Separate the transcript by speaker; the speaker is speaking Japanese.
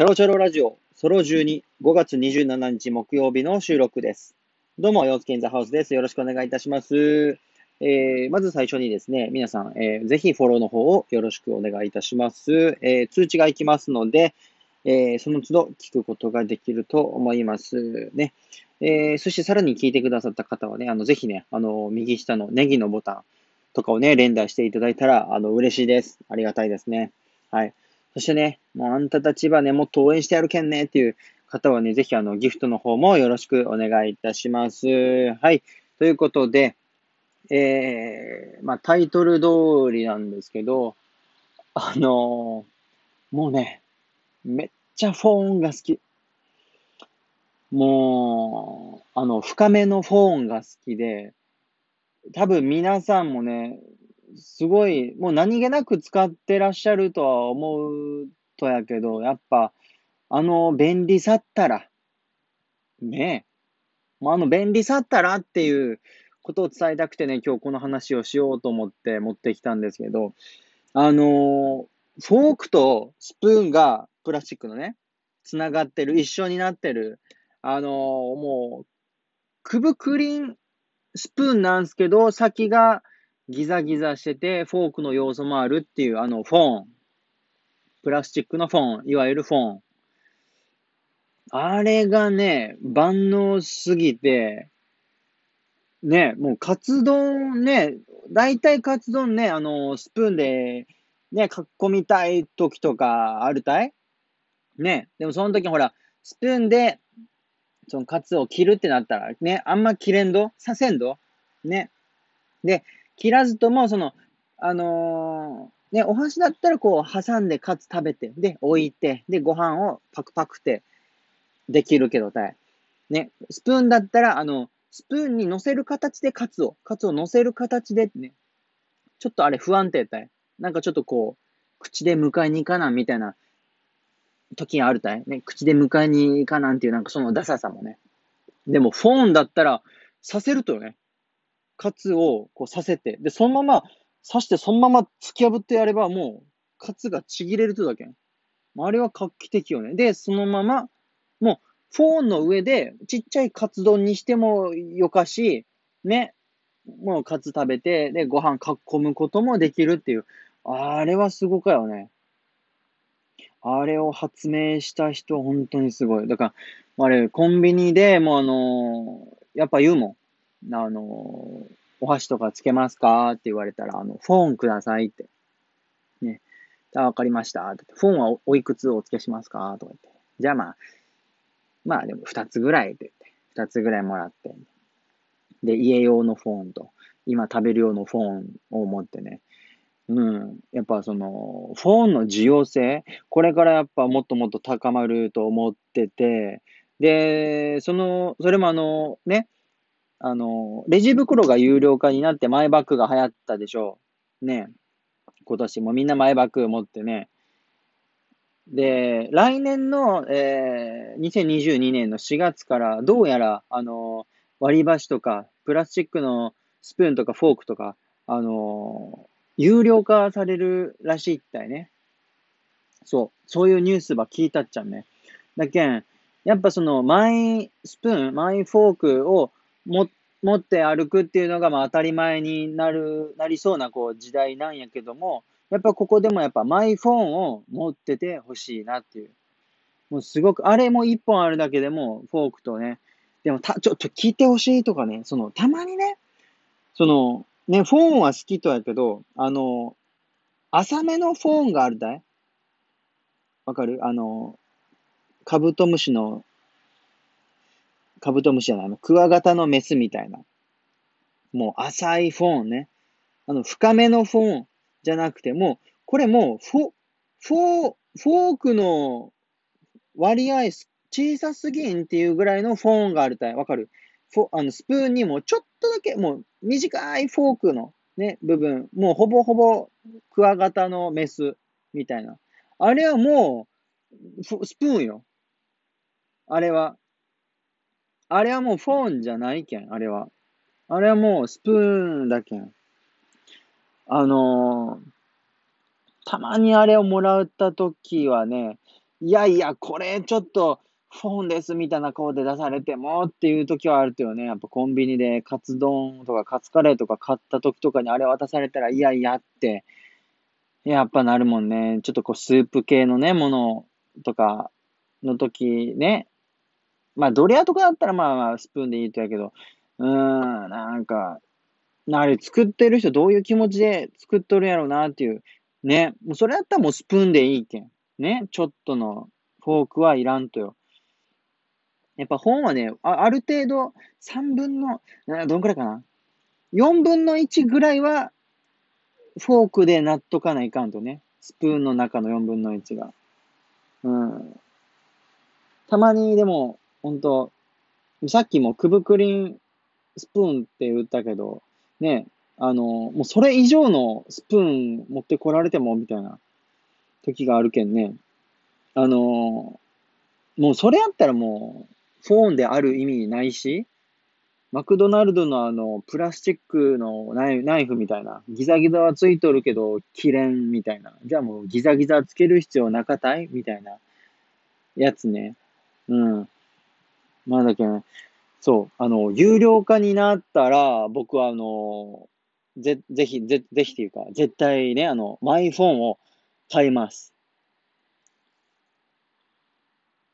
Speaker 1: チャロチャロラジオ、ソロ12、5月27日木曜日の収録です。どうも、洋介インザハウスです。よろしくお願いいたします。えー、まず最初にですね、皆さん、えー、ぜひフォローの方をよろしくお願いいたします。えー、通知が行きますので、えー、その都度聞くことができると思いますね。えー、そしてさらに聞いてくださった方はね、あの、ぜひね、あの、右下のネギのボタンとかをね、連打していただいたら、あの、嬉しいです。ありがたいですね。はい。そしてね、もうあんたたちはね、もっと応援してやるけんねっていう方はね、ぜひあの、ギフトの方もよろしくお願いいたします。はい。ということで、えー、まあ、タイトル通りなんですけど、あのーもうね、めっちゃフォーンが好き。もう、あの、深めのフォーンが好きで、多分皆さんもね、すごい、もう何気なく使ってらっしゃるとは思うとやけど、やっぱ、あの便利さったら、ねえ、もうあの便利さったらっていうことを伝えたくてね、今日この話をしようと思って持ってきたんですけど、あのフォークとスプーンがプラスチックのね、つながってる、一緒になってる、あのもう、くぶクリンスプーンなんですけど、先がギザギザしてて、フォークの要素もあるっていう、あの、フォン。プラスチックのフォン。いわゆるフォン。あれがね、万能すぎて、ね、もうカツ丼ね、大体カツ丼ね、あの、スプーンで、ね、かっこみたい時とかあるたい？ね、でもその時ほら、スプーンで、そのカツを切るってなったら、ね、あんま切れんど？させんど？ね。で、切らずとも、その、あのーね、お箸だったらこう挟んでカツ食べて、で、置いて、で、ご飯をパクパクってできるけどたい。ね、スプーンだったら、あの、スプーンに乗せる形でカツを、カツを乗せる形でね、ちょっとあれ不安定たい。なんかちょっとこう、口で迎えに行かなみたいな時があるたい。ね、口で迎えに行かなんっていうなんかそのダサさもね。でもフォーンだったら、させるとね、カツをこうさせて、で、そのまま刺してそのまま突き破ってやればもう、カツがちぎれるとだけ。あれは画期的よね。で、そのまま、もう、フォーンの上で、ちっちゃいカツ丼にしてもよかし、ね、もうカツ食べて、で、ご飯かっこむこともできるっていう。あれはすごかよね。あれを発明した人、本当にすごい。だから、あれ、コンビニでもうあのやっぱ言うもん。あのお箸とかつけますかって言われたら、あの、フォンくださいって。ね。あ、わかりました。フォンはおいくつお付けしますかとか言って。じゃあまあ、まあでも二つぐらいって言って。二つぐらいもらって。で、家用のフォンと、今食べる用のフォンを持ってね。うん。やっぱその、フォンの需要性、これからやっぱもっともっと高まると思ってて、で、その、それもあの、ね、あの、レジ袋が有料化になってマイバッグが流行ったでしょう。ね。今年もみんなマイバッグ持ってね。で、来年の、えー、2022年の4月から、どうやら、あの、割り箸とか、プラスチックのスプーンとかフォークとか、あの、有料化されるらしいったいね。そう。そういうニュースば聞いたっちゃうね。だけん、やっぱその、マイスプーン、マイフォークをも持って歩くっていうのがまあ当たり前になる、なりそうなこう時代なんやけども、やっぱここでもやっぱマイフォンを持っててほしいなっていう。もうすごく、あれも一本あるだけでも、フォークとね、でもた、ちょっと聞いてほしいとかね、その、たまにね、その、ね、フォンは好きとやけど、あの、浅めのフォンがあるだい？わかる？あの、カブトムシのカブトムシじゃないの、クワガタのメスみたいな。もう浅いフォンね。あの、深めのフォンじゃなくても、これもう、フォ、フォー、フォークの割合小さすぎんっていうぐらいのフォンがあるたい。わかる？フォ、あの、スプーンにもちょっとだけ、もう短いフォークのね、部分、もうほぼほぼクワガタのメスみたいな。あれはもう、スプーンよ。あれは。あれはもうフォンじゃないけん、あれは。あれはもうスプーンだけん。あのー、たまにあれをもらったときはね、いやいや、これちょっと、フォンですみたいな顔で出されてもっていう時はあるとよね。やっぱコンビニでカツ丼とかカツカレーとか買った時とかにあれ渡されたら、いやいやって、やっぱなるもんね。ちょっとこうスープ系のね、ものとかの時ね。まあドリアとかだったらまあスプーンでいいとやけど、うーん、なんか、あれ作ってる人どういう気持ちで作っとるやろうなっていう。ね。もうそれやったらもうスプーンでいいけん。ね。ちょっとのフォークはいらんとよ。やっぱ本はね、あある程度、3分の、どんくらいかな ?4 分の1ぐらいは、フォークでなっとかないかんとね。スプーンの中の4分の1が。うん。たまにでも、ほんと、さっきもクブクリンスプーンって言ったけど、ね、あの、もうそれ以上のスプーン持ってこられても、みたいな時があるけんね。あの、もうそれやったらもう、フォーンである意味ないし、マクドナルドのあの、プラスチックのナイナイフみたいな、ギザギザはついとるけど、切れんみたいな。じゃあもうギザギザつける必要なかたいみたいなやつね。うん。まあだけど、そう、あの、有料化になったら、僕はあの、ぜ、ぜひ、ぜ、ぜひっていうか、絶対ね、あの、マイフォンを買います。